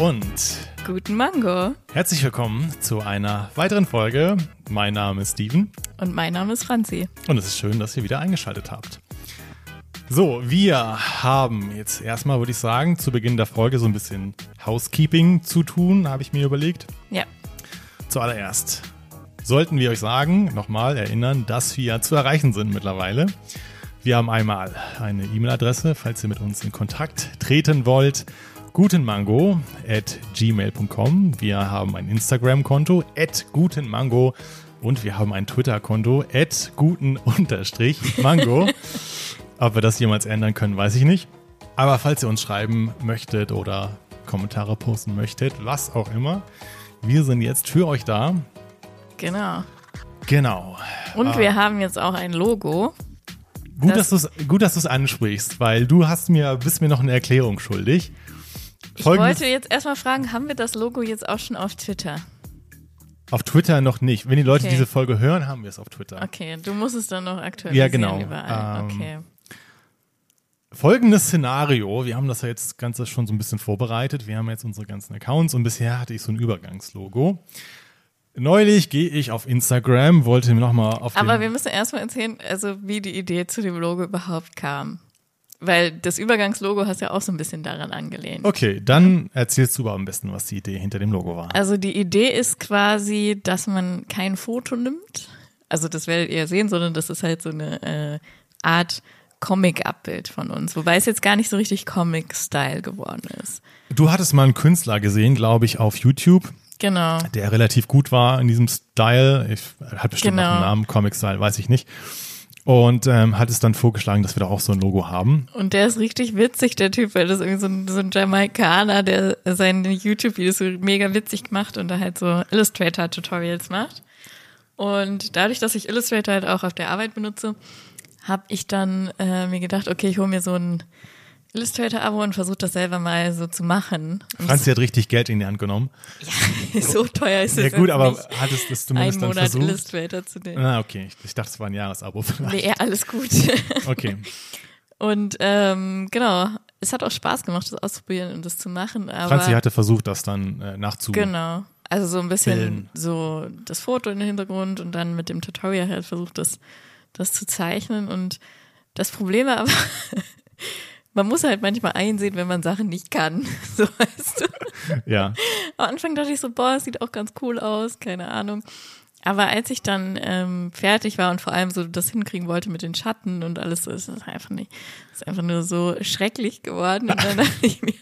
Und Guten Mango. herzlich willkommen zu einer weiteren Folge. Mein Name ist Steven Und mein Name ist Franzi. und es ist schön, dass ihr wieder eingeschaltet habt. So, wir haben jetzt erstmal, würde ich sagen, zu Beginn der Folge so ein bisschen Housekeeping zu tun, habe ich mir überlegt. Ja. Zuallererst sollten wir euch sagen, nochmal erinnern, dass wir zu erreichen sind mittlerweile. Wir haben einmal eine E-Mail-Adresse, falls ihr mit uns in Kontakt treten wollt. Gutenmango at gmail.com. Wir haben ein Instagram-Konto at gutenmango und wir haben ein Twitter-Konto at guten-mango. Ob wir das jemals ändern können, weiß ich nicht. Aber falls ihr uns schreiben möchtet oder Kommentare posten möchtet, was auch immer, wir sind jetzt für euch da. Genau. Genau. Und wir haben jetzt auch ein Logo. Gut, Das- dass du es gut, dass du's ansprichst, weil du hast mir, bist mir noch eine Erklärung schuldig. Ich Folgendes- wollte jetzt erstmal fragen, haben wir das Logo jetzt auch schon auf Twitter? Auf Twitter noch nicht. Wenn die Leute Okay. diese Folge hören, haben wir es auf Twitter. Okay, du musst es dann noch aktualisieren Ja, genau. überall. Ähm, Okay. Folgendes Szenario, wir haben das ja jetzt Ganze schon so ein bisschen vorbereitet. Wir haben jetzt unsere ganzen Accounts und bisher hatte ich so ein Übergangslogo. Neulich gehe ich auf Instagram, wollte mir nochmal auf Aber wir müssen erstmal erzählen, also wie die Idee zu dem Logo überhaupt kam. Weil das Übergangslogo hast ja auch so ein bisschen daran angelehnt. Okay, dann erzählst du aber am besten, was die Idee hinter dem Logo war. Also die Idee ist quasi, dass man kein Foto nimmt. Also das werdet ihr sehen, sondern das ist halt so eine äh, Art Comic-Abbild von uns. Wobei es jetzt gar nicht so richtig Comic-Style geworden ist. Du hattest mal einen Künstler gesehen, glaube ich, auf YouTube, Genau. der relativ gut war in diesem Style. Ich hat bestimmt noch Genau. einen Namen, Comic-Style, weiß ich nicht. Und ähm, hat es dann vorgeschlagen, dass wir da auch so ein Logo haben. Und der ist richtig witzig, der Typ, weil das ist irgendwie so ein, so ein Jamaikaner, der seine YouTube-Videos so mega witzig macht und da halt so Illustrator-Tutorials macht. Und dadurch, dass ich Illustrator halt auch auf der Arbeit benutze, habe ich dann äh, mir gedacht, okay, ich hole mir so ein Illustrator-Abo und versuche das selber mal so zu machen. Und Franzi hat richtig Geld in die Hand genommen. so teuer ist es Ja gut, aber hattest es zumindest dann Monat versucht? Illustrator zu nehmen. Ah, okay. Ich dachte, es war ein Jahresabo. vielleicht. Nee, alles gut. Okay. Und ähm, genau, es hat auch Spaß gemacht, das auszuprobieren und das zu machen. Aber Franzi hatte versucht, das dann äh, nachzu. Genau. Also so ein bisschen Bilden. so das Foto in den Hintergrund und dann mit dem Tutorial halt versucht, das, das zu zeichnen. Und das Problem war aber, man muss halt manchmal einsehen, wenn man Sachen nicht kann. So weißt du. Ja. Am Anfang dachte ich so, boah, es sieht auch ganz cool aus, keine Ahnung. Aber als ich dann ähm, fertig war und vor allem so das hinkriegen wollte mit den Schatten und alles, so, ist es einfach nicht, ist einfach nur so schrecklich geworden. Und dann dachte ich mir,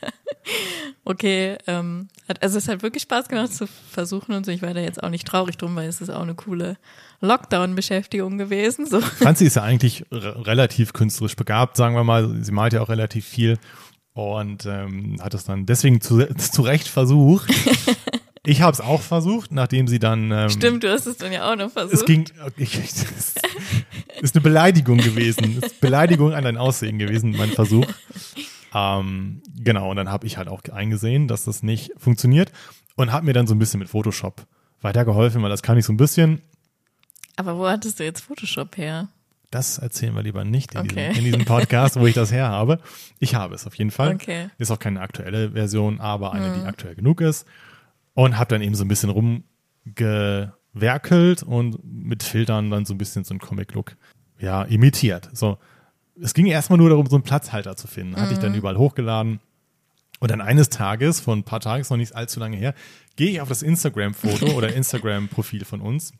okay, ähm, hat, also es hat wirklich Spaß gemacht zu versuchen und so. Ich war da jetzt auch nicht traurig drum, weil es ist auch eine coole Lockdown-Beschäftigung gewesen. So. Franzi ist ja eigentlich re relativ künstlerisch begabt, sagen wir mal. Sie malt ja auch relativ viel und ähm, hat es dann deswegen zu, zu Recht versucht. ich habe es auch versucht, nachdem sie dann. Ähm, Stimmt, du hast es dann ja auch noch versucht. Es ging. Ich, ich, es ist eine Beleidigung gewesen. Es ist Beleidigung an dein Aussehen gewesen, mein Versuch. Ähm, genau, und dann habe ich halt auch eingesehen, dass das nicht funktioniert und habe mir dann so ein bisschen mit Photoshop weitergeholfen, weil das kann ich so ein bisschen. Aber wo hattest du jetzt Photoshop her? Das erzählen wir lieber nicht in, Okay. diesem, in diesem Podcast, wo ich das her habe. Ich habe es auf jeden Fall. Okay. Mhm. Ist auch keine aktuelle Version, aber eine, die aktuell genug ist. Und habe dann eben so ein bisschen rumgewerkelt und mit Filtern dann so ein bisschen so einen Comic-Look ja, imitiert. So, es ging erstmal nur darum, so einen Platzhalter zu finden. Hatte ich dann Mhm. überall hochgeladen. Und dann eines Tages, vor ein paar Tagen, ist noch nicht allzu lange her, gehe ich auf das Instagram-Foto oder Instagram-Profil von uns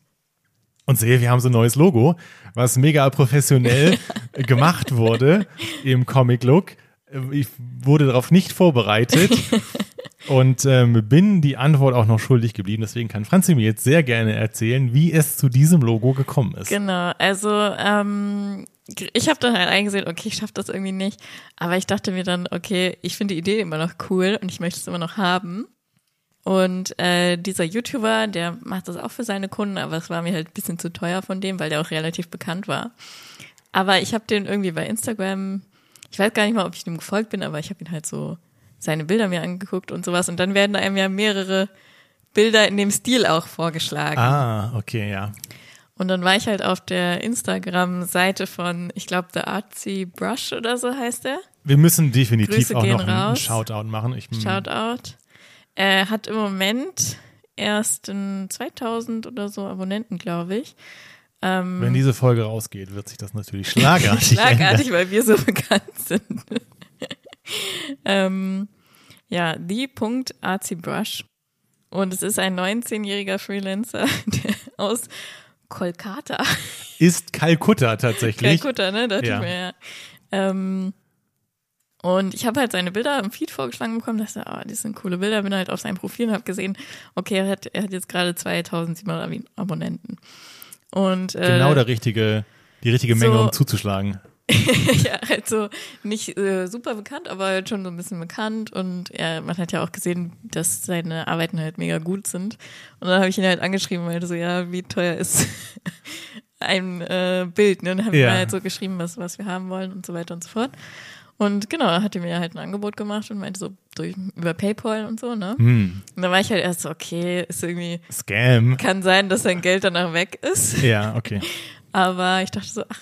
und sehe, wir haben so ein neues Logo, was mega professionell gemacht wurde im Comic-Look. Ich wurde darauf nicht vorbereitet und ähm, bin die Antwort auch noch schuldig geblieben. Deswegen kann Franzi mir jetzt sehr gerne erzählen, wie es zu diesem Logo gekommen ist. Genau, also ähm, ich habe dann halt eingesehen, okay, ich schaffe das irgendwie nicht. Aber ich dachte mir dann, okay, ich finde die Idee immer noch cool und ich möchte es immer noch haben. Und äh, dieser YouTuber, der macht das auch für seine Kunden, aber es war mir halt ein bisschen zu teuer von dem, weil der auch relativ bekannt war. Aber ich habe den irgendwie bei Instagram, ich weiß gar nicht mal, ob ich dem gefolgt bin, aber ich habe ihn halt so seine Bilder mir angeguckt und sowas. Und dann werden einem ja mehrere Bilder in dem Stil auch vorgeschlagen. Ah, okay, ja. Und dann war ich halt auf der Instagram-Seite von, ich glaube, The Artsy Brush oder so heißt er. Wir müssen definitiv Grüße auch noch einen raus. Shoutout machen. Ich, Shoutout. Er hat im Moment erst in 2000 oder so Abonnenten, glaube ich. Ähm, Wenn diese Folge rausgeht, wird sich das natürlich schlagartig ändern. Schlagartig, weil wir so bekannt sind. ähm, ja, the.arzibrush. Und es ist ein 19-jähriger Freelancer aus Kolkata. Ist Kalkutta tatsächlich. Kalkutta, ne? Dachte Ja. ich mir, ja. Ähm, und ich habe halt seine Bilder im Feed vorgeschlagen bekommen, dachte, ah, das sind coole Bilder, bin halt auf sein Profil und habe gesehen, okay, er hat, er hat jetzt gerade 2700 Ab- Abonnenten. Und äh, Genau der richtige, die richtige Menge, so- um zuzuschlagen. ja, also nicht äh, super bekannt, aber halt schon so ein bisschen bekannt und er, man hat ja auch gesehen, dass seine Arbeiten halt mega gut sind. Und dann habe ich ihn halt angeschrieben meinte so, ja, wie teuer ist ein äh, Bild, ne? Und dann haben Ja. wir halt so geschrieben, was, was wir haben wollen und so weiter und so fort. Und genau, da hat er mir halt ein Angebot gemacht und meinte so durch, über Paypal und so, ne? Hm, Und dann war ich halt erst so, okay, ist irgendwie, Scam. kann sein, dass sein Geld danach weg ist. Ja, okay. Aber ich dachte so, ach,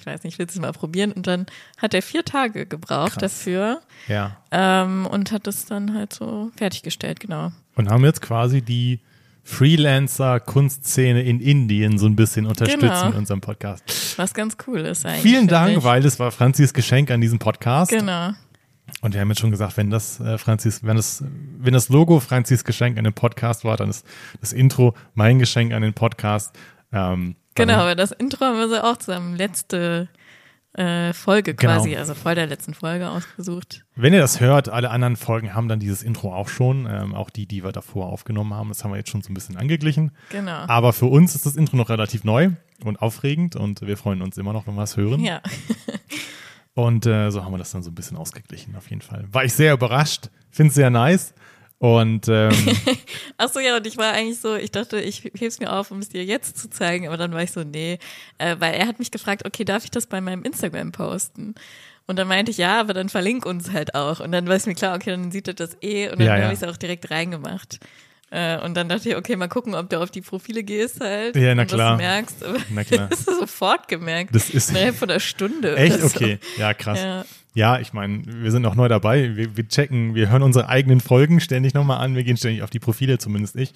ich weiß nicht, ich will es mal probieren. Und dann hat er vier Tage gebraucht Krass. dafür Ja. ähm, und hat es dann halt so fertiggestellt, genau. Und haben jetzt quasi die Freelancer-Kunstszene in Indien so ein bisschen unterstützen Genau. in unserem Podcast. Was ganz cool ist eigentlich. Vielen Dank, ich. weil es war Franzis Geschenk an diesem Podcast. Genau. Und wir haben jetzt schon gesagt, wenn das äh, Franzis, wenn das, wenn das Logo Franzis Geschenk an den Podcast war, dann ist das Intro mein Geschenk an den Podcast. Ähm, Genau, aber das Intro haben wir so auch zusammen letzte äh, Folge Genau. quasi, also vor der letzten Folge ausgesucht. Wenn ihr das hört, alle anderen Folgen haben dann dieses Intro auch schon, ähm, auch die, die wir davor aufgenommen haben. Das haben wir jetzt schon so ein bisschen angeglichen. Genau. Aber für uns ist das Intro noch relativ neu und aufregend und wir freuen uns immer noch, wenn wir es hören. Ja. Und äh, so haben wir das dann so ein bisschen ausgeglichen, auf jeden Fall. War ich sehr überrascht, finde es sehr nice. Und ähm, Ach so, ja, und ich war eigentlich so, ich dachte, ich heb's mir auf, um es dir jetzt zu zeigen, aber dann war ich so, nee, äh, weil er hat mich gefragt, okay, darf ich das bei meinem Instagram posten? Und dann meinte ich, ja, aber dann verlink uns halt auch. Und dann war es mir klar, okay, dann sieht er das eh und dann Ja, habe ja. ich es auch direkt reingemacht. Äh, und dann dachte ich, okay, mal gucken, ob du auf die Profile gehst halt. Ja, na und klar. Das merkst. Aber Na klar. das ist sofort gemerkt. Das ist- innerhalb von einer Stunde. echt so. okay. Ja, krass. Ja. Ja, ich meine, wir sind auch neu dabei. Wir, wir checken, wir hören unsere eigenen Folgen ständig nochmal an. Wir gehen ständig auf die Profile, zumindest ich.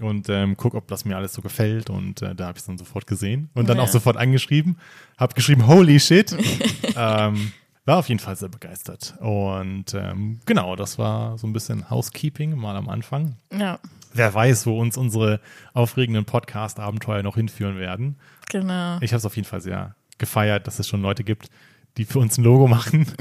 Und ähm, guck, ob das mir alles so gefällt. Und äh, da habe ich es dann sofort gesehen. Und dann Ja. auch sofort angeschrieben. Hab geschrieben, holy shit. ähm, war auf jeden Fall sehr begeistert. Und ähm, genau, das war so ein bisschen Housekeeping mal am Anfang. ja, Wer weiß, wo uns unsere aufregenden Podcast-Abenteuer noch hinführen werden. genau. Ich habe es auf jeden Fall sehr gefeiert, dass es schon Leute gibt, die für uns ein Logo machen.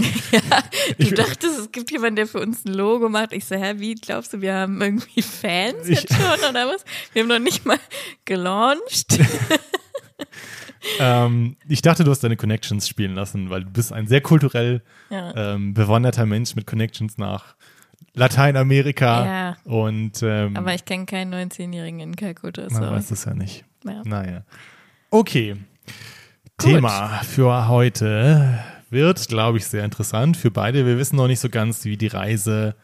Du dachtest, es gibt jemanden, der für uns ein Logo macht. Ich so, hä, wie glaubst du, wir haben irgendwie Fans Ich- jetzt schon oder was? Wir haben noch nicht mal gelauncht. ähm, ich dachte, du hast deine Connections spielen lassen, weil du bist ein sehr kulturell Ja. ähm, bewanderter Mensch mit Connections nach Lateinamerika. Ja. Und ähm, Aber ich kenne keinen 19-Jährigen in Kalkutta. man So. weiß es ja nicht. Ja. Naja. Okay. Thema für heute wird, glaube ich, sehr interessant für beide. Wir wissen noch nicht so ganz, wie die Reise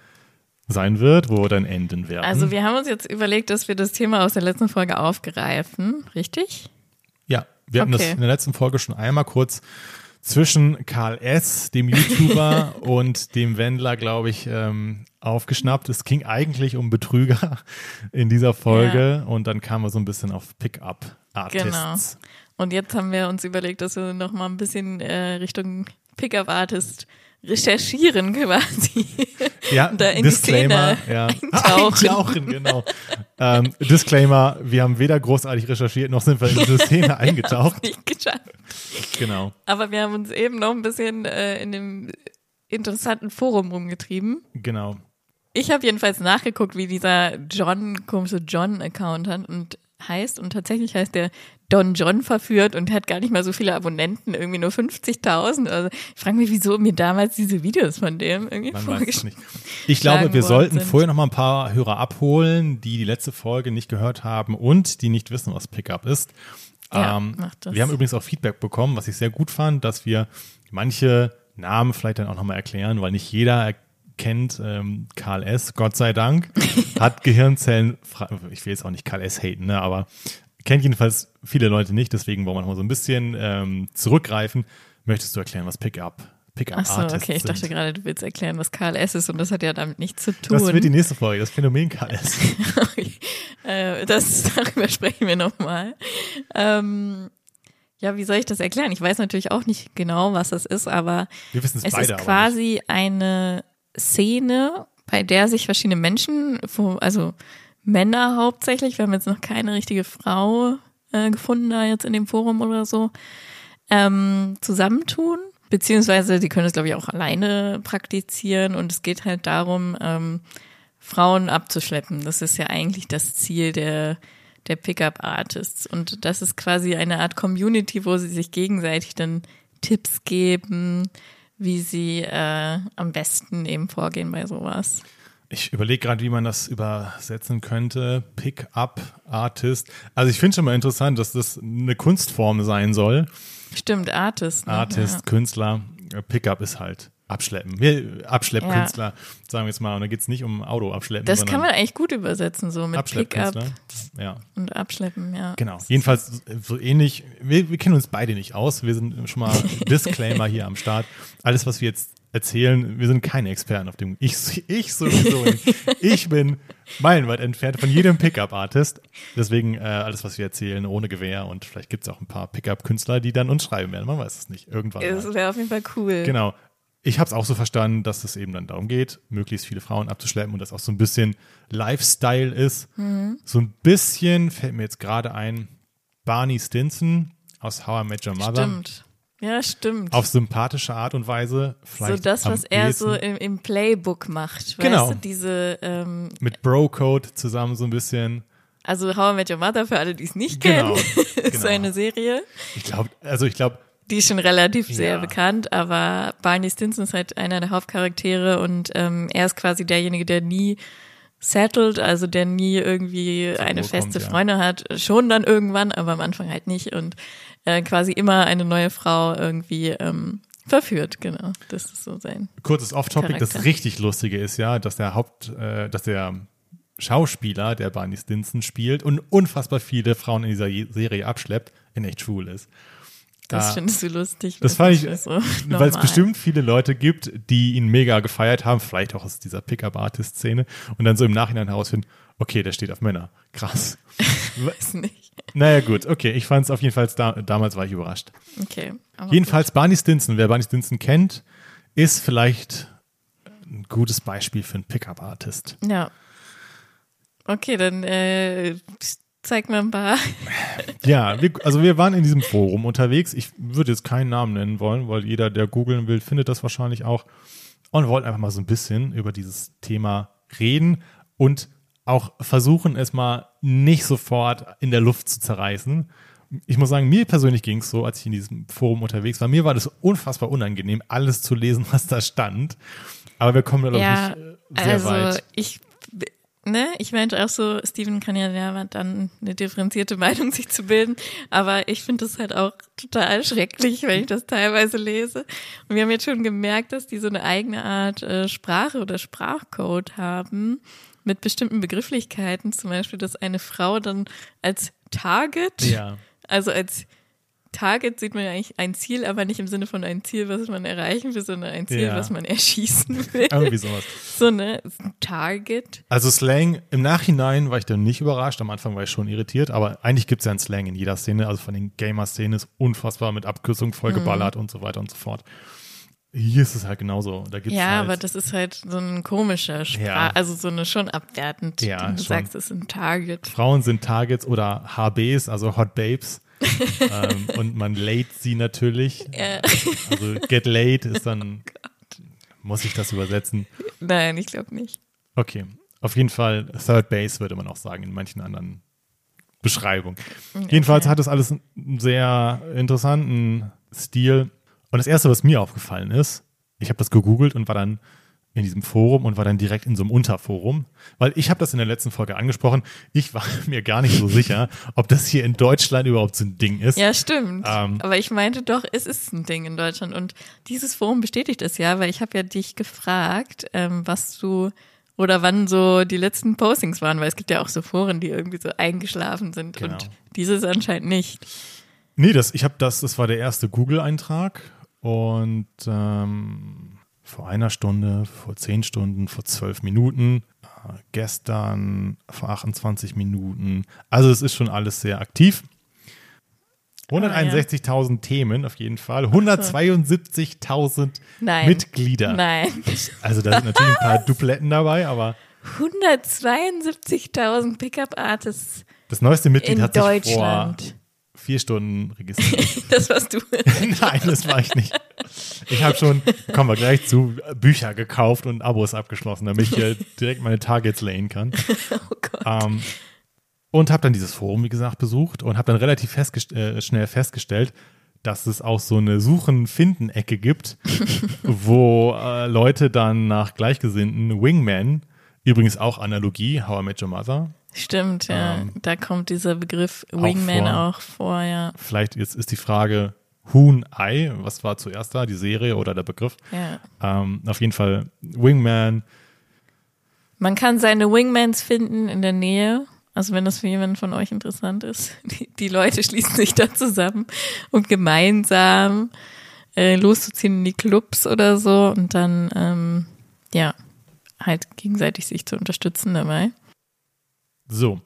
sein wird, wo wir dann enden werden. Also wir haben uns jetzt überlegt, dass wir das Thema aus der letzten Folge aufgreifen. Richtig? Ja, wir hatten das Okay. in der letzten Folge schon einmal kurz zwischen Karl S., dem YouTuber, und dem Wendler, glaube ich, ähm, aufgeschnappt. Es ging eigentlich um Betrüger in dieser Folge und dann kamen wir so ein bisschen auf Pickup-Artists. Und jetzt haben wir uns überlegt, dass wir noch mal ein bisschen äh, Richtung Pickup-Artist recherchieren quasi. Ja, Da in die Disclaimer. Szene ja. eintauchen. Eintauchen, genau. ähm, Disclaimer, wir haben weder großartig recherchiert, noch sind wir in diese Szene eingetaucht. Nicht geschafft. Genau, Aber wir haben uns eben noch ein bisschen äh, in dem interessanten Forum rumgetrieben. genau. Ich habe jedenfalls nachgeguckt, wie dieser John, komische John-Account hat und heißt. Und tatsächlich heißt der Don John verführt und hat gar nicht mal so viele Abonnenten, irgendwie nur 50.000. Also ich frage mich, wieso mir damals diese Videos von dem irgendwie vorgeschlagen nicht. Ich glaube, wir sollten sind. vorher noch mal ein paar Hörer abholen, die die letzte Folge nicht gehört haben und die nicht wissen, was Pickup ist. Ja, ähm, wir haben übrigens auch Feedback bekommen, was ich sehr gut fand, dass wir manche Namen vielleicht dann auch nochmal erklären, weil nicht jeder kennt ähm, Karl S., Gott sei Dank, hat Gehirnzellen, ich will jetzt auch nicht Karl S. haten, ne, aber kennt jedenfalls viele Leute nicht, deswegen wollen wir noch mal so ein bisschen ähm, zurückgreifen. Möchtest du erklären, was Pickup Pickup Ach so, Artists okay, ich dachte sind? gerade, du willst erklären, was KLS ist und das hat ja damit nichts zu tun. Das wird die nächste Folge, das Phänomen KS. äh, das, darüber sprechen wir nochmal. Ähm, ja, wie soll ich das erklären? Ich weiß natürlich auch nicht genau, was das ist, aber Wir wissen es es beide ist quasi eine Szene, bei der sich verschiedene Menschen, also Männer hauptsächlich, wir haben jetzt noch keine richtige Frau äh, gefunden da jetzt in dem Forum oder so, ähm, zusammentun. Beziehungsweise die können es, glaube ich, auch alleine praktizieren und es geht halt darum, ähm, Frauen abzuschleppen. Das ist ja eigentlich das Ziel der, der Pickup-Artists. Und das ist quasi eine Art Community, wo sie sich gegenseitig dann Tipps geben, wie sie äh, am besten eben vorgehen bei sowas. Ich überlege gerade, wie man das übersetzen könnte. Pick-up Artist. Also ich finde schon mal interessant, dass das eine Kunstform sein soll. Stimmt, Artist. Ne? Artist, Künstler. Äh, Pickup ist halt Abschleppen. Abschleppkünstler, sagen wir jetzt mal. Und da geht es nicht um Auto abschleppen, Das kann man eigentlich gut übersetzen, so mit Pickup. Ja, und Abschleppen, ja. genau. Jedenfalls so ähnlich. Wir, wir kennen uns beide nicht aus. Wir sind schon mal Disclaimer hier am Start. Alles, was wir jetzt erzählen, wir sind keine Experten auf dem. Ich, ich sowieso. Ich bin meilenweit entfernt von jedem Pickup-Artist. Deswegen äh, alles, was wir erzählen, ohne Gewehr. Und vielleicht gibt es auch ein paar Pickup-Künstler, die dann uns schreiben werden. Man weiß es nicht. Irgendwann. Das wäre auf jeden Fall cool. Genau. Ich habe es auch so verstanden, dass es eben dann darum geht, möglichst viele Frauen abzuschleppen und das auch so ein bisschen Lifestyle ist. Mhm. So ein bisschen fällt mir jetzt gerade ein, Barney Stinson aus How I Met Your Mother. Stimmt. Ja, stimmt. Auf sympathische Art und Weise. so Vielleicht das, am was er so im, im Playbook macht. Genau. Weißt du, diese, ähm, mit Bro-Code zusammen so ein bisschen. also How I Met Your Mother, für alle, die es nicht Genau, kennen, ist genau. eine Serie. Ich glaube, also ich glaube, Die ist schon relativ sehr Ja. bekannt, aber Barney Stinson ist halt einer der Hauptcharaktere und ähm, er ist quasi derjenige, der nie settled, also der nie irgendwie eine Ruhe feste kommt, ja. Freundin hat, schon dann irgendwann, aber am Anfang halt nicht und äh, quasi immer eine neue Frau irgendwie ähm, verführt, genau. Das ist so sein. kurzes Off-Topic, das richtig Lustige ist ja, dass der Haupt, äh, dass der Schauspieler, der Barney Stinson spielt und unfassbar viele Frauen in dieser Serie abschleppt, in echt schwul ist. Das Da- findest du lustig. Das fand ich, so weil es bestimmt viele Leute gibt, die ihn mega gefeiert haben, vielleicht auch aus dieser Pickup-Artist-Szene und dann so im Nachhinein herausfinden, okay, der steht auf Männer. Krass. Weiß nicht. naja, gut, okay, ich fand es auf jeden Fall, da, damals war ich überrascht. Okay. Jedenfalls Barney Stinson, wer Barney Stinson kennt, ist vielleicht ein gutes Beispiel für einen Pickup-Artist. gut. Ja. Okay, dann äh, zeig mal ein paar. Ja, wir, also wir waren in diesem Forum unterwegs. Ich würde jetzt keinen Namen nennen wollen, weil jeder, der googeln will, findet das wahrscheinlich auch. Und wollten einfach mal so ein bisschen über dieses Thema reden und auch versuchen, es mal nicht sofort in der Luft zu zerreißen. Ich muss sagen, mir persönlich ging es so, als ich in diesem Forum unterwegs war. Mir war das unfassbar unangenehm, alles zu lesen, was da stand. Aber wir kommen da, glaube Ja, ich, nicht sehr also weit. ich, ne, ich meinte auch so, Steven kann ja ja dann eine differenzierte Meinung sich zu bilden, aber ich finde das halt auch total schrecklich, wenn ich das teilweise lese. Und wir haben jetzt schon gemerkt, dass die so eine eigene Art äh, Sprache oder Sprachcode haben mit bestimmten Begrifflichkeiten, zum Beispiel, dass eine Frau dann als Target, Ja. also als Target sieht man ja eigentlich ein Ziel, aber nicht im Sinne von ein Ziel, was man erreichen will, sondern ein Ziel, Ja. was man erschießen will. Irgendwie sowas. So, ne? Target. Also Slang, im Nachhinein war ich dann nicht überrascht, am Anfang war ich schon irritiert, aber eigentlich gibt es ja einen Slang in jeder Szene, also von den Gamer-Szenen ist unfassbar mit Abkürzungen vollgeballert Mhm. und so weiter und so fort. Hier ist es halt genauso. Da gibt's Ja, halt, aber das ist halt so ein komischer Sprach, Ja. also so eine schon abwertend. Ja, du schon. sagst, es ein Target. Frauen sind Targets oder HBs, also Hot Babes. ähm, und man lädt sie natürlich. Ja. Also get laid ist dann, muss ich das übersetzen? Nein, ich glaube nicht. Okay, auf jeden Fall Third Base würde man auch sagen in manchen anderen Beschreibungen. Jedenfalls hat es alles einen sehr interessanten Stil. Und das Erste, was mir aufgefallen ist, ich habe das gegoogelt und war dann in diesem Forum und war dann direkt in so einem Unterforum, weil ich habe das in der letzten Folge angesprochen. Ich war mir gar nicht so sicher, ob das hier in Deutschland überhaupt so ein Ding ist. Ja, stimmt. Ähm. Aber ich meinte doch, es ist ein Ding in Deutschland. Und dieses Forum bestätigt es ja, weil ich habe ja dich gefragt, ähm, was du oder wann so die letzten Postings waren, weil es gibt ja auch so Foren, die irgendwie so eingeschlafen sind Genau. und dieses anscheinend nicht. Nee, das, ich habe das, das war der erste Google-Eintrag und ähm, vor einer Stunde, vor zehn Stunden, vor zwölf Minuten, äh, gestern vor 28 Minuten. Also es ist schon alles sehr aktiv. 161.000 Themen auf jeden Fall, 172.000 Nein. Mitglieder. Nein. Also da sind natürlich ein paar Dupletten dabei, aber 172.000 Pickup-Artists das neueste Mitglied in hat sich vor Deutschland. Vier Stunden registriert. Das warst du. Nein, das war ich nicht. Ich habe schon, kommen wir gleich zu, Bücher gekauft und Abos abgeschlossen, damit ich hier direkt meine Targets layen kann. Oh Gott. Ähm, und habe dann dieses Forum, wie gesagt, besucht und habe dann relativ festgest äh, schnell festgestellt, dass es auch so eine Suchen-Finden-Ecke gibt, wo äh, Leute dann nach Gleichgesinnten Wingman, übrigens auch Analogie, How I Met Your Mother, Stimmt, ja. Ähm, da kommt dieser Begriff auch Wingman vor. auch vor, ja. vielleicht jetzt ist die Frage Huhn, Ei, was war zuerst da, die Serie oder der Begriff? ja. Ähm, auf jeden Fall Wingman, Man kann seine Wingmans finden in der Nähe. Also wenn das für jemanden von euch interessant ist. Die, die Leute schließen sich da zusammen, um gemeinsam äh, loszuziehen in die Clubs oder so und dann, ähm, ja, halt gegenseitig sich zu unterstützen dabei. So.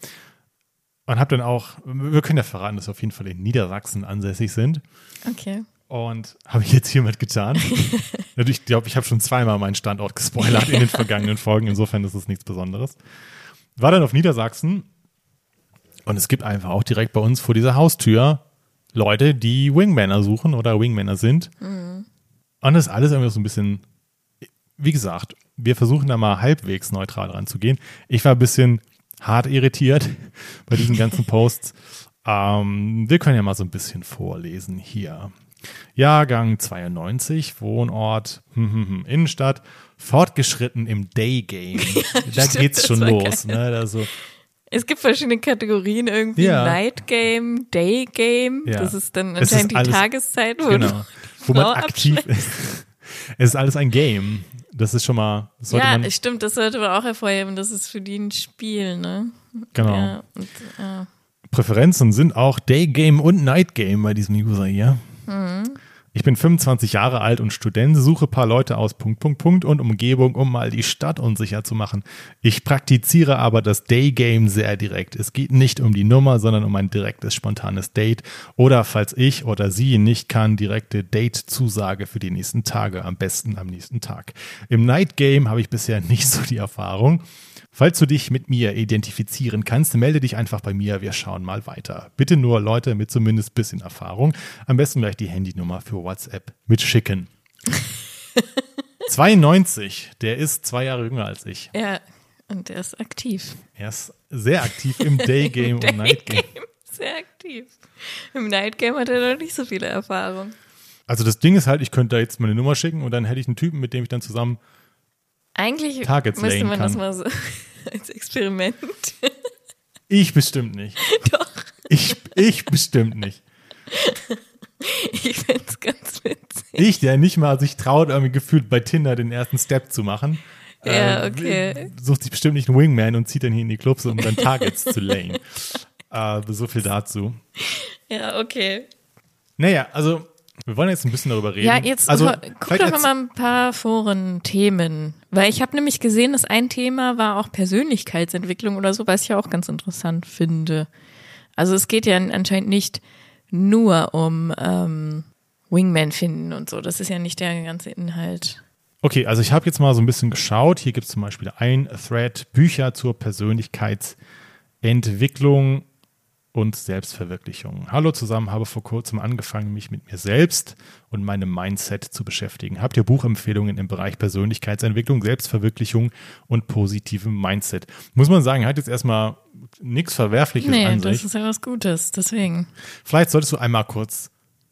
Und habe dann auch, wir können ja verraten, dass wir auf jeden Fall in Niedersachsen ansässig sind. Okay. Und habe ich jetzt hiermit getan. ich glaube, ich habe schon zweimal meinen Standort gespoilert in den vergangenen Folgen. Insofern ist es nichts Besonderes. War dann auf Niedersachsen und es gibt einfach auch direkt bei uns vor dieser Haustür Leute, die Wingmänner suchen oder Wingmänner sind. Und das ist alles irgendwie so ein bisschen, wie gesagt, wir versuchen da mal halbwegs neutral ranzugehen. Ich war ein bisschen hart irritiert bei diesen ganzen Posts. Ähm, wir können ja mal so ein bisschen vorlesen hier. Jahrgang 92, Wohnort, hm, hm, hm, Innenstadt, fortgeschritten im Daygame. da stimmt, geht's schon los. Ne? Da so, Es gibt verschiedene Kategorien irgendwie. Ja. Night Game, Day Game. Ja. Das ist dann Es ist anscheinend die Tageszeit, wo genau, wo man aktiv ist. Es ist alles ein Game. Das ist schon mal, Ja, man, stimmt, das sollte man auch hervorheben. Das ist für die ein Spiel, ne? genau. Ja, und, ja. Präferenzen sind auch Daygame und Nightgame bei diesem User hier. Mhm. Ich bin 25 Jahre alt und Student, suche paar Leute aus Punkt, Punkt, Punkt und Umgebung, um mal die Stadt unsicher zu machen. Ich praktiziere aber das Daygame sehr direkt. Es geht nicht um die Nummer, sondern um ein direktes, spontanes Date oder, falls ich oder sie nicht kann, direkte Date-Zusage für die nächsten Tage, am besten am nächsten Tag. Im Nightgame habe ich bisher nicht so die Erfahrung. Falls du dich mit mir identifizieren kannst, melde dich einfach bei mir. Wir schauen mal weiter. Bitte nur Leute mit zumindest bisschen Erfahrung. Am besten gleich die Handynummer für WhatsApp mitschicken. 92, der ist zwei Jahre jünger als ich. ja, und der ist aktiv. Er ist sehr aktiv im Daygame und Nightgame. Sehr aktiv. Im Night Game hat er noch nicht so viele Erfahrung. Also das Ding ist halt, ich könnte da jetzt meine Nummer schicken und dann hätte ich einen Typen, mit dem ich dann zusammen Eigentlich Targets müsste man kann. das mal so als Experiment. Ich bestimmt nicht. Doch, Ich, ich bestimmt nicht. ich finde es ganz witzig. Ich, der nicht mal sich traut, irgendwie gefühlt bei Tinder den ersten Step zu machen. Ja, äh, okay. Sucht sich bestimmt nicht einen Wingman und zieht dann hier in die Clubs, um dann Targets zu layen. Äh, so viel dazu. Ja, okay. Naja, also wir wollen jetzt ein bisschen darüber reden. Ja, jetzt also, guck doch mal ein paar Foren-Themen. Weil ich habe nämlich gesehen, dass ein Thema war auch Persönlichkeitsentwicklung oder so, was ich ja auch ganz interessant finde. Also es geht ja anscheinend nicht nur um ähm, Wingman finden und so. Das ist ja nicht der ganze Inhalt. Okay, also ich habe jetzt mal so ein bisschen geschaut. Hier gibt es zum Beispiel ein Thread, Bücher zur Persönlichkeitsentwicklung und Selbstverwirklichung. Hallo zusammen, habe vor kurzem angefangen, mich mit mir selbst und meinem Mindset zu beschäftigen. Habt ihr Buchempfehlungen im Bereich Persönlichkeitsentwicklung, Selbstverwirklichung und positivem Mindset? Muss man sagen, hat jetzt erstmal nichts Verwerfliches Nee, an das sich. ist ja was Gutes, deswegen. Vielleicht solltest du einmal kurz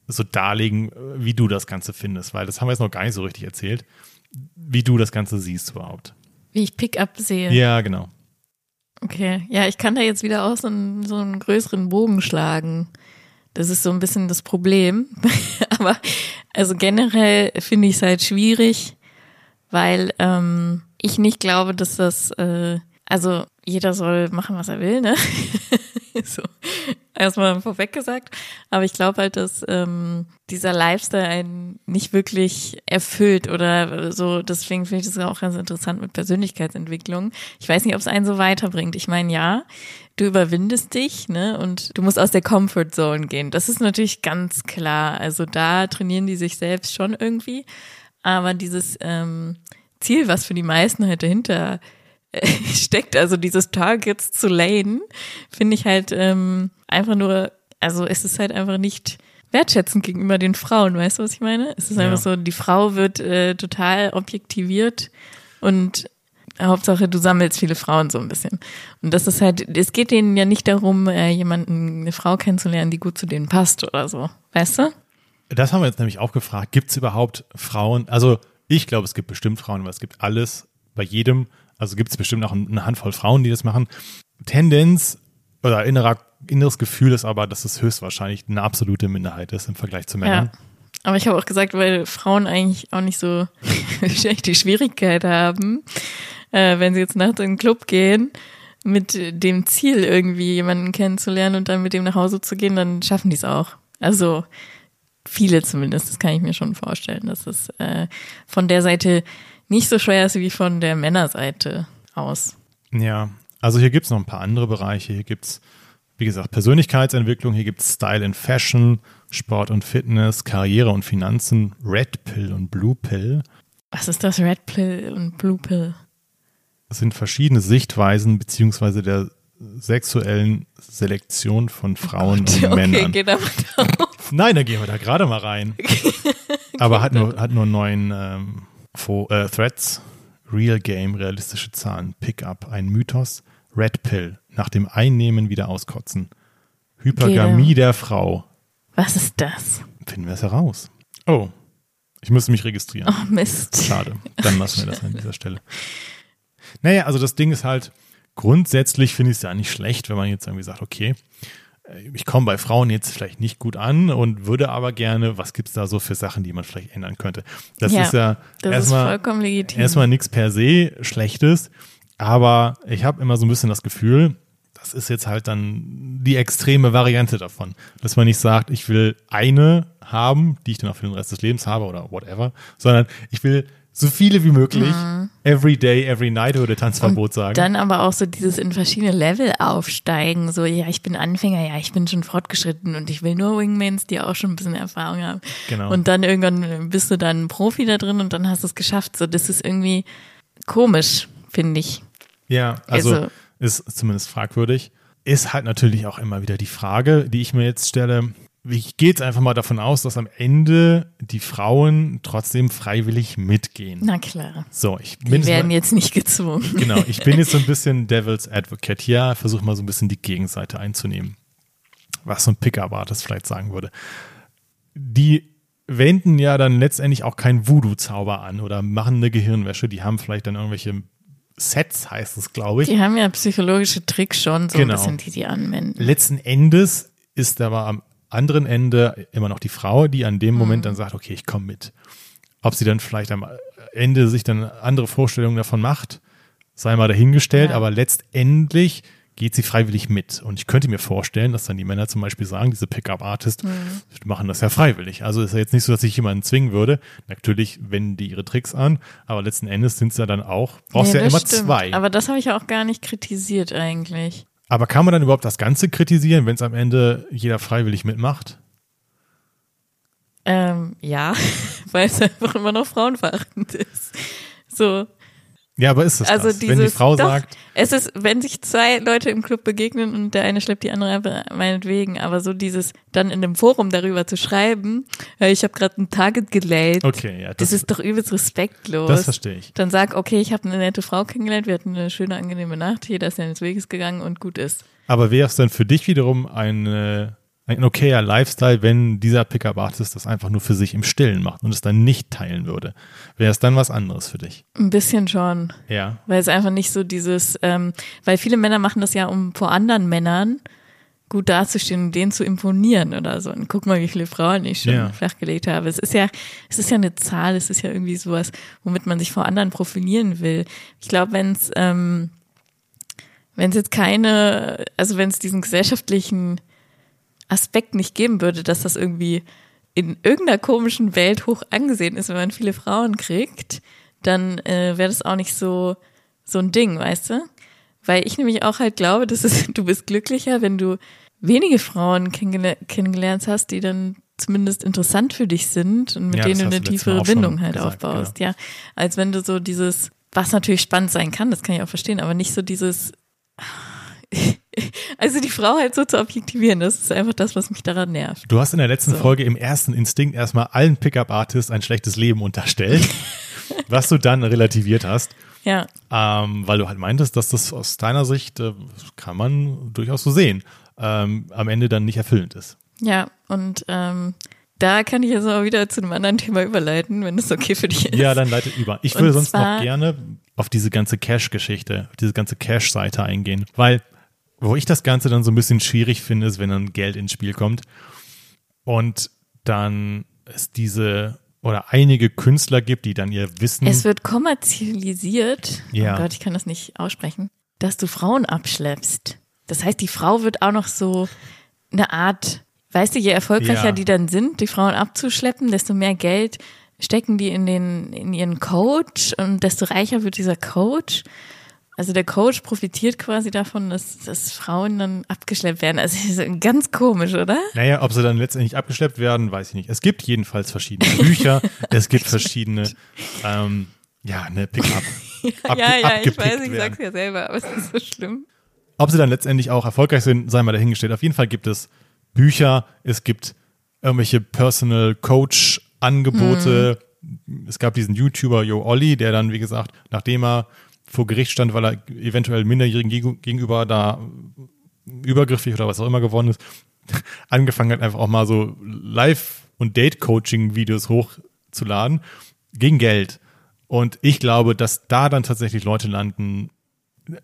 so darlegen, wie du das Ganze findest, weil das haben wir jetzt noch gar nicht so richtig erzählt, wie du das Ganze siehst überhaupt. Wie ich Pickup sehe. Ja, genau. Okay, ja, ich kann da jetzt wieder auch so einen, so einen größeren Bogen schlagen. Das ist so ein bisschen das Problem. Aber also generell finde ich es halt schwierig, weil ähm, ich nicht glaube, dass das, äh, also jeder soll machen, was er will, ne? so, erstmal vorweg gesagt. Aber ich glaube halt, dass ähm, dieser Lifestyle einen nicht wirklich erfüllt oder so. Deswegen finde ich das auch ganz interessant mit Persönlichkeitsentwicklung. Ich weiß nicht, ob es einen so weiterbringt. Ich meine, ja, du überwindest dich, ne? Und du musst aus der Comfort Zone gehen. Das ist natürlich ganz klar. Also da trainieren die sich selbst schon irgendwie. Aber dieses ähm, Ziel, was für die meisten halt dahinter steckt, also dieses Targets zu lane, finde ich halt ähm, einfach nur, also es ist halt einfach nicht wertschätzend gegenüber den Frauen, weißt du, was ich meine? Es ist ja. einfach so, die Frau wird äh, total objektiviert und Hauptsache, du sammelst viele Frauen so ein bisschen. Und das ist halt, es geht denen ja nicht darum, äh, jemanden, eine Frau kennenzulernen, die gut zu denen passt oder so. Weißt du? Das haben wir jetzt nämlich auch gefragt. Gibt es überhaupt Frauen? Also ich glaube, es gibt bestimmt Frauen, aber es gibt alles bei jedem. Also gibt es bestimmt auch eine Handvoll Frauen, die das machen. Tendenz oder innerer, inneres Gefühl ist aber, dass es höchstwahrscheinlich eine absolute Minderheit ist im Vergleich zu Männern. Ja. Aber ich habe auch gesagt, weil Frauen eigentlich auch nicht so die Schwierigkeit haben, äh, wenn sie jetzt nachts in den Club gehen, mit dem Ziel irgendwie jemanden kennenzulernen und dann mit dem nach Hause zu gehen, dann schaffen die es auch. Also Viele zumindest, das kann ich mir schon vorstellen, dass es äh, von der Seite nicht so schwer ist wie von der Männerseite aus. Ja, also hier gibt es noch ein paar andere Bereiche. Hier gibt es, wie gesagt, Persönlichkeitsentwicklung, hier gibt es Style and Fashion, Sport und Fitness, Karriere und Finanzen, Red Pill und Blue Pill. Was ist das Red Pill und Blue Pill? Das sind verschiedene Sichtweisen beziehungsweise der sexuellen Selektion von Frauen oh Gott, und okay, Männern. Geht Nein, da gehen wir da gerade mal rein. aber hat nur, hat nur neun ähm, äh, Threads. Real Game, realistische Zahlen, Pickup, ein Mythos, Red Pill, nach dem Einnehmen wieder auskotzen. Hypergamie Gede. der Frau. Was ist das? Finden wir es heraus. Oh, ich müsste mich registrieren. Oh Mist. Schade, dann lassen wir das an dieser Stelle. Naja, also das Ding ist halt, grundsätzlich finde ich es ja nicht schlecht, wenn man jetzt irgendwie sagt, okay, ich komme bei Frauen jetzt vielleicht nicht gut an und würde aber gerne, was gibt es da so für Sachen, die man vielleicht ändern könnte? Das ja, ist ja erstmal, erstmal nichts per se Schlechtes, aber ich habe immer so ein bisschen das Gefühl, das ist jetzt halt dann die extreme Variante davon, dass man nicht sagt, ich will eine haben, die ich dann auch für den Rest des Lebens habe oder whatever, sondern ich will so viele wie möglich. Mhm. Every day, every night würde Tanzverbot sagen. Dann aber auch so dieses in verschiedene Level aufsteigen. So, ja, ich bin Anfänger, ja, ich bin schon fortgeschritten und ich will nur Wingmans, die auch schon ein bisschen Erfahrung haben. Genau. Und dann irgendwann bist du dann Profi da drin und dann hast du es geschafft. So, das ist irgendwie komisch, finde ich. Ja, also, also ist zumindest fragwürdig. Ist halt natürlich auch immer wieder die Frage, die ich mir jetzt stelle, ich gehe jetzt einfach mal davon aus, dass am Ende die Frauen trotzdem freiwillig mitgehen. Na klar. So, ich bin die werden mal, jetzt nicht gezwungen. Genau, ich bin jetzt so ein bisschen Devil's Advocate hier, versuche mal so ein bisschen die Gegenseite einzunehmen. Was so ein Pickup-Artist vielleicht sagen würde. Die wenden ja dann letztendlich auch keinen Voodoo-Zauber an oder machen eine Gehirnwäsche. Die haben vielleicht dann irgendwelche Sets, heißt es, glaube ich. Die haben ja psychologische Tricks schon, so genau. ein bisschen, die die anwenden. Letzten Endes ist aber am anderen Ende immer noch die Frau, die an dem Moment mhm. dann sagt, okay, ich komme mit. Ob sie dann vielleicht am Ende sich dann andere Vorstellungen davon macht, sei mal dahingestellt, ja. aber letztendlich geht sie freiwillig mit. Und ich könnte mir vorstellen, dass dann die Männer zum Beispiel sagen, diese Pickup-Artists mhm. machen das ja freiwillig. Also ist ja jetzt nicht so, dass ich jemanden zwingen würde. Natürlich wenden die ihre Tricks an, aber letzten Endes sind es ja dann auch, brauchst ja, ja immer stimmt. zwei. Aber das habe ich auch gar nicht kritisiert eigentlich. Aber kann man dann überhaupt das Ganze kritisieren, wenn es am Ende jeder freiwillig mitmacht? Ähm, ja, weil es einfach immer noch frauenverachtend ist. So, ja, aber ist es also das? Dieses, wenn die Frau doch, sagt. Es ist, wenn sich zwei Leute im Club begegnen und der eine schleppt die andere ab, meinetwegen, aber so dieses dann in dem Forum darüber zu schreiben, ich habe gerade ein Target gelayt. Okay, ja. Das, das, ist doch übelst respektlos. Das verstehe ich. Dann sag, okay, ich habe eine nette Frau kennengelernt, wir hatten eine schöne, angenehme Nacht, jeder ist seines Weges gegangen und gut ist. Aber wäre es dann für dich wiederum eine ein okayer Lifestyle, wenn dieser Pickup-Artist das einfach nur für sich im Stillen macht und es dann nicht teilen würde. Wäre es dann was anderes für dich? Ein bisschen schon. Ja. Weil es einfach nicht so dieses, ähm, weil viele Männer machen das ja um vor anderen Männern gut dazustehen und denen zu imponieren oder so. Und guck mal, wie viele Frauen ich schon Ja. flachgelegt habe. Es ist ja, es ist ja eine Zahl, es ist ja irgendwie sowas, womit man sich vor anderen profilieren will. Ich glaube, wenn es ähm, wenn es jetzt keine, also wenn es diesen gesellschaftlichen Aspekt nicht geben würde, dass das irgendwie in irgendeiner komischen Welt hoch angesehen ist, wenn man viele Frauen kriegt, dann äh, wäre das auch nicht so so ein Ding, weißt du? Weil ich nämlich auch halt glaube, dass es, du bist glücklicher, wenn du wenige Frauen kennengel kennengelernt hast, die dann zumindest interessant für dich sind und mit Ja, denen du eine tiefere Bindung halt gesagt, aufbaust, ja. Als wenn du so dieses, was natürlich spannend sein kann, das kann ich auch verstehen, aber nicht so dieses, also die Frau halt so zu objektivieren, das ist einfach das, was mich daran nervt. Du hast in der letzten So. Folge im ersten Instinkt erstmal allen Pickup-Artists ein schlechtes Leben unterstellt, was du dann relativiert hast, Ja, ähm, weil du halt meintest, dass das aus deiner Sicht, äh, kann man durchaus so sehen, ähm, am Ende dann nicht erfüllend ist. ja, und ähm, da kann ich jetzt auch wieder zu einem anderen Thema überleiten, wenn das okay für dich ist. Ja, dann leitet über. Ich Und würde sonst noch gerne auf diese ganze Cash-Geschichte, auf diese ganze Cash-Seite eingehen, weil wo ich das Ganze dann so ein bisschen schwierig finde, ist, wenn dann Geld ins Spiel kommt und dann es diese oder einige Künstler gibt, die dann ihr Wissen Es wird kommerzialisiert, Ja. oh Gott, ich kann das nicht aussprechen, dass du Frauen abschleppst. Das heißt, die Frau wird auch noch so eine Art, weißt du, je erfolgreicher Ja. die dann sind, die Frauen abzuschleppen, desto mehr Geld stecken die in den, in ihren Coach und desto reicher wird dieser Coach. Also der Coach profitiert quasi davon, dass, dass Frauen dann abgeschleppt werden. Also ganz komisch, oder? Naja, ob sie dann letztendlich abgeschleppt werden, weiß ich nicht. Es gibt jedenfalls verschiedene Bücher, es gibt verschiedene, ähm, ja, eine Pickup. abge- ja, ja, ich weiß, ich werden. sag's ja selber, aber es ist so schlimm. Ob sie dann letztendlich auch erfolgreich sind, sei mal dahingestellt. Auf jeden Fall gibt es Bücher, es gibt irgendwelche Personal Coach Angebote. Es gab diesen YouTuber Yo Olli, der dann, wie gesagt, nachdem er vor Gericht stand, weil er eventuell Minderjährigen gegenüber da übergriffig oder was auch immer geworden ist, angefangen hat, einfach auch mal so Live- und Date-Coaching-Videos hochzuladen gegen Geld. Und ich glaube, dass da dann tatsächlich Leute landen,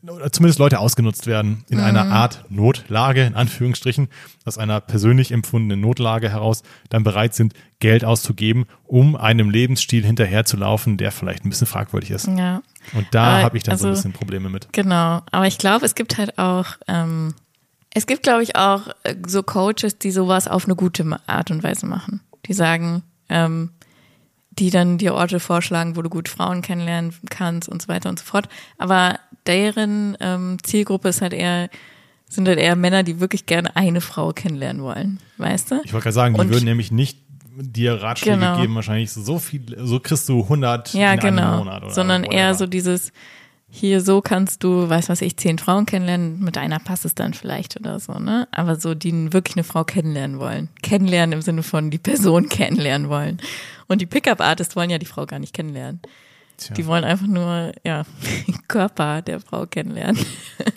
oder zumindest Leute ausgenutzt werden in einer Art Notlage, in Anführungsstrichen, aus einer persönlich empfundenen Notlage heraus, dann bereit sind, Geld auszugeben, um einem Lebensstil hinterherzulaufen, der vielleicht ein bisschen fragwürdig ist. Ja. Und da habe ich dann so ein also- bisschen Probleme mit. Genau, aber ich glaube, es gibt halt auch, ähm, es gibt, glaube ich, auch äh, so Coaches, die sowas auf eine gute Art und Weise machen. Die sagen, ähm, die dann dir Orte vorschlagen, wo du gut Frauen kennenlernen kannst und so weiter und so fort. Aber deren ähm, Zielgruppe ist halt eher, sind halt eher Männer, die wirklich gerne eine Frau kennenlernen wollen, weißt du? Ich wollte gerade sagen, die Und- würden nämlich nicht dir Ratschläge Genau. geben, wahrscheinlich so viel, so kriegst du 100 Ja, in einem genau. Monat. Oder Sondern eher whatever. so dieses, hier so kannst du, weiß was ich, zehn Frauen kennenlernen, mit einer passt es dann vielleicht oder so, ne? Aber so, die wirklich eine Frau kennenlernen wollen. Kennenlernen im Sinne von die Person kennenlernen wollen. Und die Pickup-Artists wollen ja die Frau gar nicht kennenlernen. Tja. Die wollen einfach nur, ja, den Körper der Frau kennenlernen.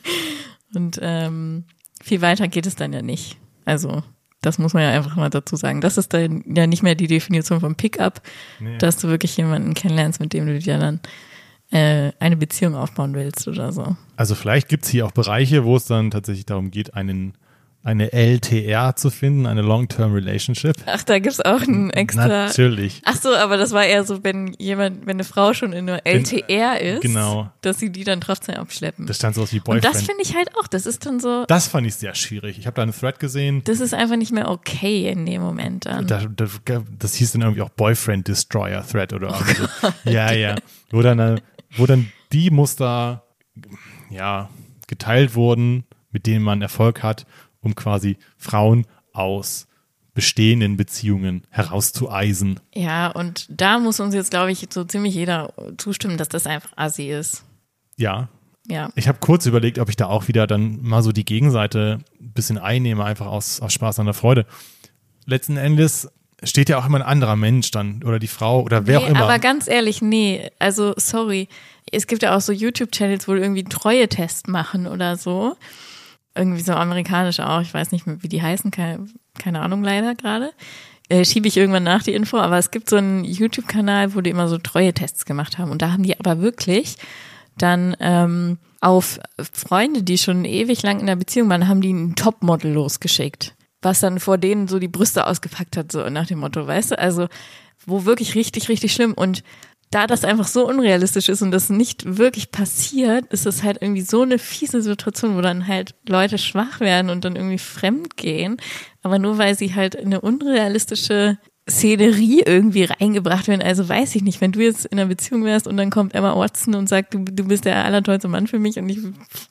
Und ähm, viel weiter geht es dann ja nicht. Also, das muss man ja einfach mal dazu sagen. Das ist dann ja nicht mehr die Definition von Pickup, Nee. dass du wirklich jemanden kennenlernst, mit dem du dir dann äh, eine Beziehung aufbauen willst oder so. Also vielleicht gibt es hier auch Bereiche, wo es dann tatsächlich darum geht, einen, eine LTR zu finden, eine Long-Term Relationship. Ach, da gibt's auch ein extra. Natürlich. Ach so, aber das war eher so, wenn jemand, wenn eine Frau schon in einer LTR ist, genau. dass sie die dann trotzdem abschleppen. Das stand so aus wie Und Boyfriend. das finde ich halt auch, das ist dann so, Das fand ich sehr schwierig. Ich habe da einen Thread gesehen. das ist einfach nicht mehr okay in dem Moment dann. Da, da, das hieß dann irgendwie auch Boyfriend Destroyer Thread oder Oh so. Ja, ja. Wo dann, äh, wo dann die Muster ja, geteilt wurden, mit denen man Erfolg hat, um quasi Frauen aus bestehenden Beziehungen herauszueisen. Ja, und da muss uns jetzt, glaube ich, so ziemlich jeder zustimmen, dass das einfach assi ist. Ja, Ja. Ich habe kurz überlegt, ob ich da auch wieder dann mal so die Gegenseite ein bisschen einnehme, einfach aus, aus Spaß an der Freude. Letzten Endes steht ja auch immer ein anderer Mensch dann oder die Frau oder wer nee, auch immer. Aber ganz ehrlich, nee, also sorry. Es gibt ja auch so YouTube-Channels, wo irgendwie Treue-Test machen oder so. Irgendwie so amerikanisch auch, ich weiß nicht wie die heißen, keine, keine Ahnung leider gerade. Äh, Schiebe ich irgendwann nach die Info, aber es gibt so einen YouTube-Kanal, wo die immer so Treue-Tests gemacht haben. Und da haben die aber wirklich dann ähm, auf Freunde, die schon ewig lang in der Beziehung waren, haben die ein Topmodel losgeschickt, was dann vor denen so die Brüste ausgepackt hat, so nach dem Motto, weißt du? Also, wo wirklich richtig, richtig schlimm und da das einfach so unrealistisch ist und das nicht wirklich passiert, ist es halt irgendwie so eine fiese Situation, wo dann halt Leute schwach werden und dann irgendwie fremd gehen. Aber nur weil sie halt eine unrealistische Szenerie irgendwie reingebracht werden. Also weiß ich nicht, wenn du jetzt in einer Beziehung wärst und dann kommt Emma Watson und sagt, du, du bist der allertollste Mann für mich und ich,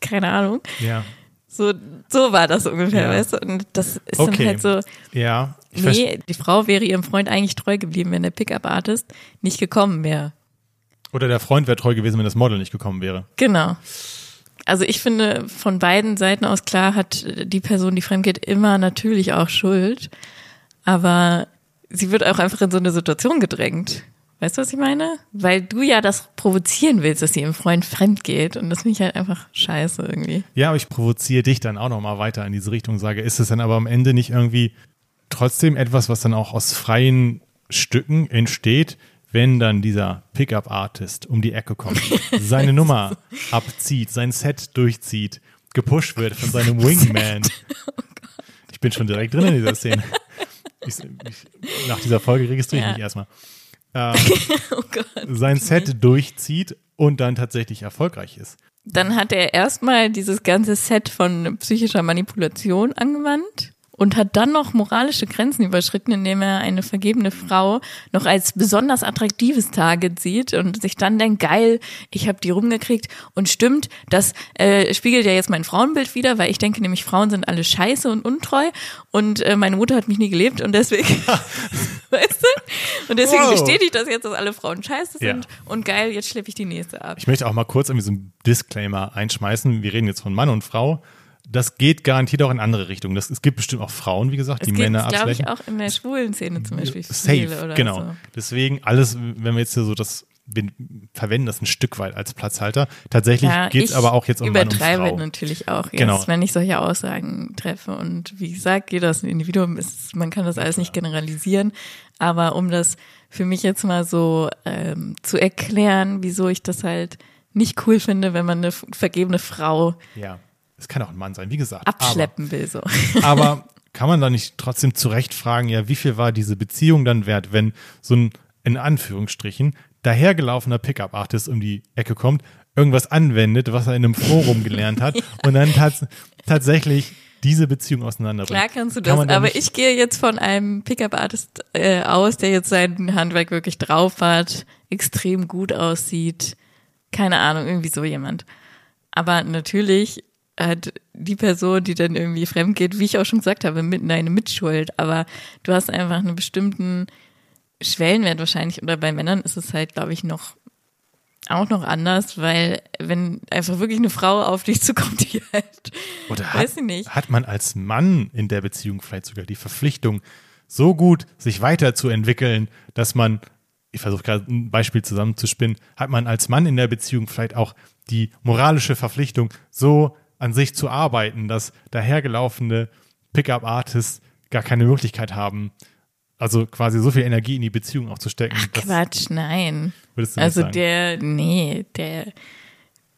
keine Ahnung. Ja. So, so war das ungefähr, Ja. weißt du? Und das ist Okay. dann halt so, Ja. Ich nee, die Frau wäre ihrem Freund eigentlich treu geblieben, wenn der Pickup-Artist nicht gekommen wäre. Oder der Freund wäre treu gewesen, wenn das Model nicht gekommen wäre. Genau. Also ich finde, von beiden Seiten aus klar hat die Person, die fremdgeht, immer natürlich auch Schuld. Aber sie wird auch einfach in so eine Situation gedrängt. Weißt du, was ich meine? Weil du ja das provozieren willst, dass sie ihrem Freund fremd geht. Und das finde ich halt einfach scheiße irgendwie. Ja, aber ich provoziere dich dann auch nochmal weiter in diese Richtung, sage, ist es dann aber am Ende nicht irgendwie trotzdem etwas, was dann auch aus freien Stücken entsteht, wenn dann dieser Pickup-Artist um die Ecke kommt, seine Nummer abzieht, sein Set durchzieht, gepusht wird von seinem Wingman. Ich bin schon direkt drin in dieser Szene. Ich, ich, nach dieser Folge registriere ich Ja. mich erstmal. Ähm, Oh sein Set durchzieht und dann tatsächlich erfolgreich ist. Dann hat er erstmal dieses ganze Set von psychischer Manipulation angewandt und hat dann noch moralische Grenzen überschritten, indem er eine vergebene Frau noch als besonders attraktives Target sieht und sich dann denkt, geil, ich habe die rumgekriegt und stimmt, das äh, spiegelt ja jetzt mein Frauenbild wieder, weil ich denke nämlich, Frauen sind alle scheiße und untreu und äh, meine Mutter hat mich nie gelebt und deswegen, weißt du, und deswegen Wow. bestätigt das jetzt, dass alle Frauen scheiße Ja. sind und geil, jetzt schleppe ich die nächste ab. Ich möchte auch mal kurz irgendwie so einen Disclaimer einschmeißen. Wir reden jetzt von Mann und Frau. Das geht garantiert auch in andere Richtungen. Das, es gibt bestimmt auch Frauen, wie gesagt, die Es Männer gibt, glaube ich, abschleppen. auch in der schwulen Szene zum Beispiel Safe, oder genau. so. Deswegen alles, wenn wir jetzt hier so das, wir verwenden das ein Stück weit als Platzhalter. Tatsächlich Ja, geht es aber auch jetzt um Mann und übertreibe Frau. natürlich auch jetzt, Genau. wenn ich solche Aussagen treffe. Und wie gesagt, jedes Individuum ist, man kann das alles nicht generalisieren. Aber um das für mich jetzt mal so ähm, zu erklären, wieso ich das halt nicht cool finde, wenn man eine vergebene Frau Ja, es kann auch ein Mann sein, wie gesagt. abschleppen will. So. Aber, aber kann man da nicht trotzdem zurecht fragen, ja, wie viel war diese Beziehung dann wert, wenn so ein, in Anführungsstrichen, dahergelaufener Pickup-Artist um die Ecke kommt, irgendwas anwendet, was er in einem Forum gelernt hat und dann tats tatsächlich diese Beziehung auseinanderbringt. Klar kannst du Kann das, aber ich gehe jetzt von einem Pickup-Artist äh, aus, der jetzt sein Handwerk wirklich drauf hat, extrem gut aussieht. Keine Ahnung, irgendwie so jemand. Aber natürlich hat die Person, die dann irgendwie fremd geht, wie ich auch schon gesagt habe, mit eine Mitschuld. Aber du hast einfach einen bestimmten Schwellenwert wahrscheinlich. Oder bei Männern ist es halt, glaube ich, noch auch noch anders, weil wenn einfach wirklich eine Frau auf dich zukommt, die halt, Oder hat, weiß ich nicht. hat man als Mann in der Beziehung vielleicht sogar die Verpflichtung, so gut sich weiterzuentwickeln, dass man, ich versuche gerade ein Beispiel zusammenzuspinnen, hat man als Mann in der Beziehung vielleicht auch die moralische Verpflichtung, so an sich zu arbeiten, dass dahergelaufene Pickup-Artists gar keine Möglichkeit haben, also quasi so viel Energie in die Beziehung auch zu stecken. das Quatsch, nein. würdest du nicht Also der, nee, der,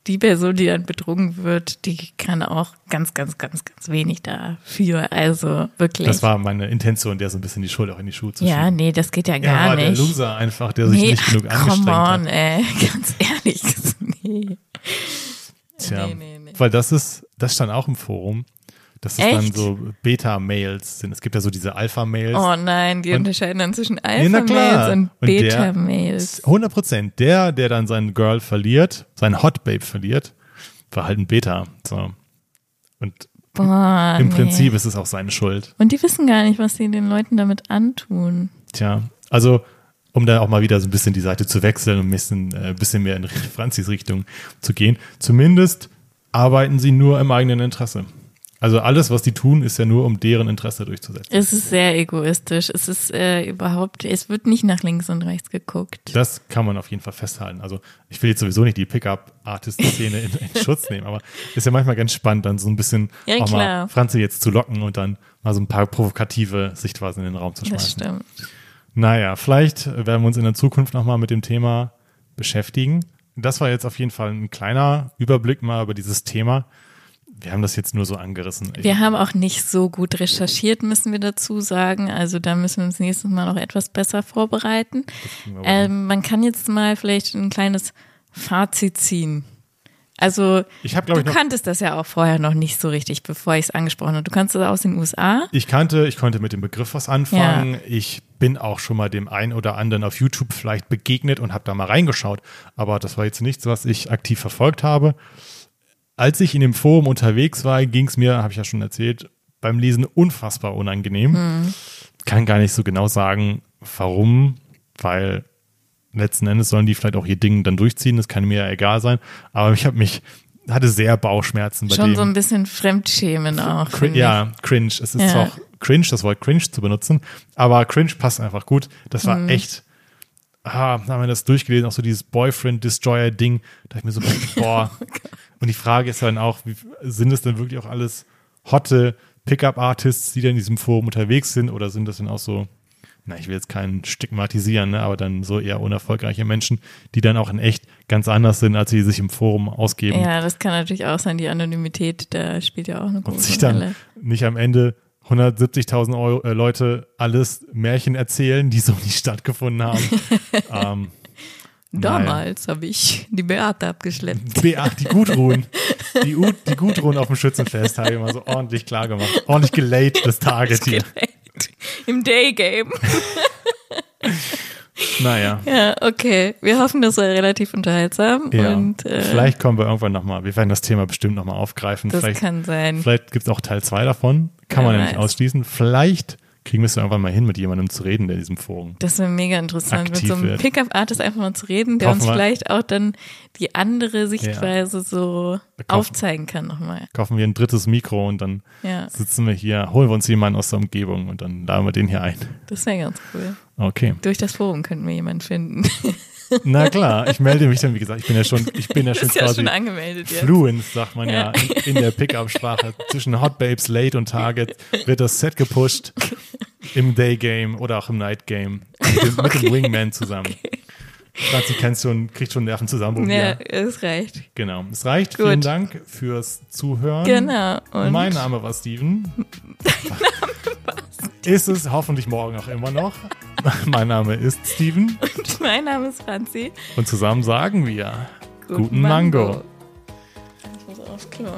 die Person, die dann betrogen wird, die kann auch ganz, ganz, ganz, ganz wenig dafür. Also wirklich. das war meine Intention, der so ein bisschen die Schuld auch in die Schuhe zu ja, schieben. nee, das geht ja gar der nicht. Loser einfach, der sich nee, nicht genug ach, come angestrengt on, hat. ey, ganz ehrlich, nee. Tja, Nee, nee, nee. weil das ist, das stand auch im Forum, dass es dann Echt? so Beta-Mails sind. Es gibt ja so diese Alpha-Mails. Oh nein, die Und- unterscheiden dann zwischen. Alpha-Mails und Beta-Mails. 100 Prozent. Der, der dann sein Girl verliert, sein Hot Babe verliert, war halt ein Beta. So. Und Boah, im. Prinzip ist es auch seine Schuld. Und die wissen gar nicht, was sie den Leuten damit antun. Tja, also um da auch mal wieder so ein bisschen die Seite zu wechseln und ein bisschen, äh, bisschen mehr in Franzis Richtung zu gehen. Zumindest arbeiten sie nur im eigenen Interesse. Also alles, was die tun, ist ja nur, um deren Interesse durchzusetzen. Es ist sehr egoistisch. Es ist äh, überhaupt, es wird nicht nach links und rechts geguckt. Das kann man auf jeden Fall festhalten. Also ich will jetzt sowieso nicht die Pickup-Artist-Szene in, in Schutz nehmen, aber ist ja manchmal ganz spannend, dann so ein bisschen Ja, auch mal klar. Franzi jetzt zu locken und dann mal so ein paar provokative Sichtweisen in den Raum zu Das schmeißen. stimmt. Naja, vielleicht werden wir uns in der Zukunft nochmal mit dem Thema beschäftigen. das war jetzt auf jeden Fall ein kleiner Überblick mal über dieses Thema. Wir haben das jetzt nur so angerissen. Wir haben auch nicht so gut recherchiert, müssen wir dazu sagen. Also da müssen wir uns nächstes Mal noch etwas besser vorbereiten. Ähm, man kann jetzt mal vielleicht ein kleines Fazit ziehen. Also hab, du kanntest das ja auch vorher noch nicht so richtig, bevor ich es angesprochen habe. Du kannst das aus den USA. Ich kannte, ich konnte mit dem Begriff was anfangen. Ja. Ich bin auch schon mal dem einen oder anderen auf YouTube vielleicht begegnet und habe da mal reingeschaut. Aber das war jetzt nichts, was ich aktiv verfolgt habe. Als ich in dem Forum unterwegs war, ging es mir, habe ich ja schon erzählt, beim Lesen unfassbar unangenehm. Mhm. Kann gar nicht so genau sagen, warum, weil letzten Endes sollen die vielleicht auch ihr Ding dann durchziehen, das kann mir ja egal sein. Aber ich habe mich, hatte sehr Bauchschmerzen bei Schon dem. so ein bisschen Fremdschämen auch. Cr ja, cringe. Es ist ja. auch cringe, das Wort cringe zu benutzen, aber cringe passt einfach gut. Das war mhm. echt, ah, haben wir das durchgelesen, auch so dieses Boyfriend-Destroyer-Ding. Da ich mir so, boah. oh Und die Frage ist dann auch, wie, sind es denn wirklich auch alles hotte Pickup-Artists, die da in diesem Forum unterwegs sind, oder sind das denn auch so na, ich will jetzt keinen stigmatisieren, ne, aber dann so eher unerfolgreiche Menschen, die dann auch in echt ganz anders sind, als sie sich im Forum ausgeben. Ja, das kann natürlich auch sein. Die Anonymität, da spielt ja auch eine große Und sich dann Rolle. nicht am Ende 170.000 äh, Leute alles Märchen erzählen, die so nicht stattgefunden haben. ähm, Damals habe ich die Beate abgeschleppt. Beate, die Gudrun. Die, U, die Gudrun auf dem Schützenfest habe ich mal so ordentlich klar gemacht. Ordentlich gelayt, das Target hier. Im Daygame. naja. Ja, okay. Wir hoffen, das war relativ unterhaltsam. Ja. Und, äh, vielleicht kommen wir irgendwann nochmal. Wir werden das Thema bestimmt nochmal aufgreifen. Das vielleicht, kann sein. Vielleicht gibt es auch Teil 2 davon. Kann Wer man ja nicht ausschließen. Vielleicht kriegen wir es irgendwann mal hin, mit jemandem zu reden, der in diesem Forum. Das wäre mega interessant, mit so einem. Pickup-Artist einfach mal zu reden, der Kaufen uns wir- vielleicht auch dann die andere Sichtweise so kaufen- aufzeigen kann nochmal. Kaufen wir ein drittes Mikro und dann Ja, sitzen wir hier, holen wir uns jemanden aus der Umgebung und dann laden wir den hier ein. das wäre ganz cool. Okay. Durch das Forum könnten wir jemanden finden. Na klar, ich melde mich dann, wie gesagt, ich bin ja schon, ich bin ja schon ist ja quasi schon angemeldet jetzt. fluent, sagt man ja, in, in der Pickup-Sprache. Zwischen Hot Babes, Late und Target wird das Set gepusht im Day-Game oder auch im Night-Game mit, dem- mit dem Wingman zusammen. Franzi kennst schon, kriegt schon Nervenzusammenbruch. Ja, Ja. es reicht. Genau. Es reicht. Gut. Vielen Dank fürs Zuhören. Genau. Und Mein Name war Steven. Ist es hoffentlich morgen auch immer noch. mein Name ist Steven. mein Name ist Franzi. Und zusammen sagen wir Guten Mango. Ich muss aufs Klo.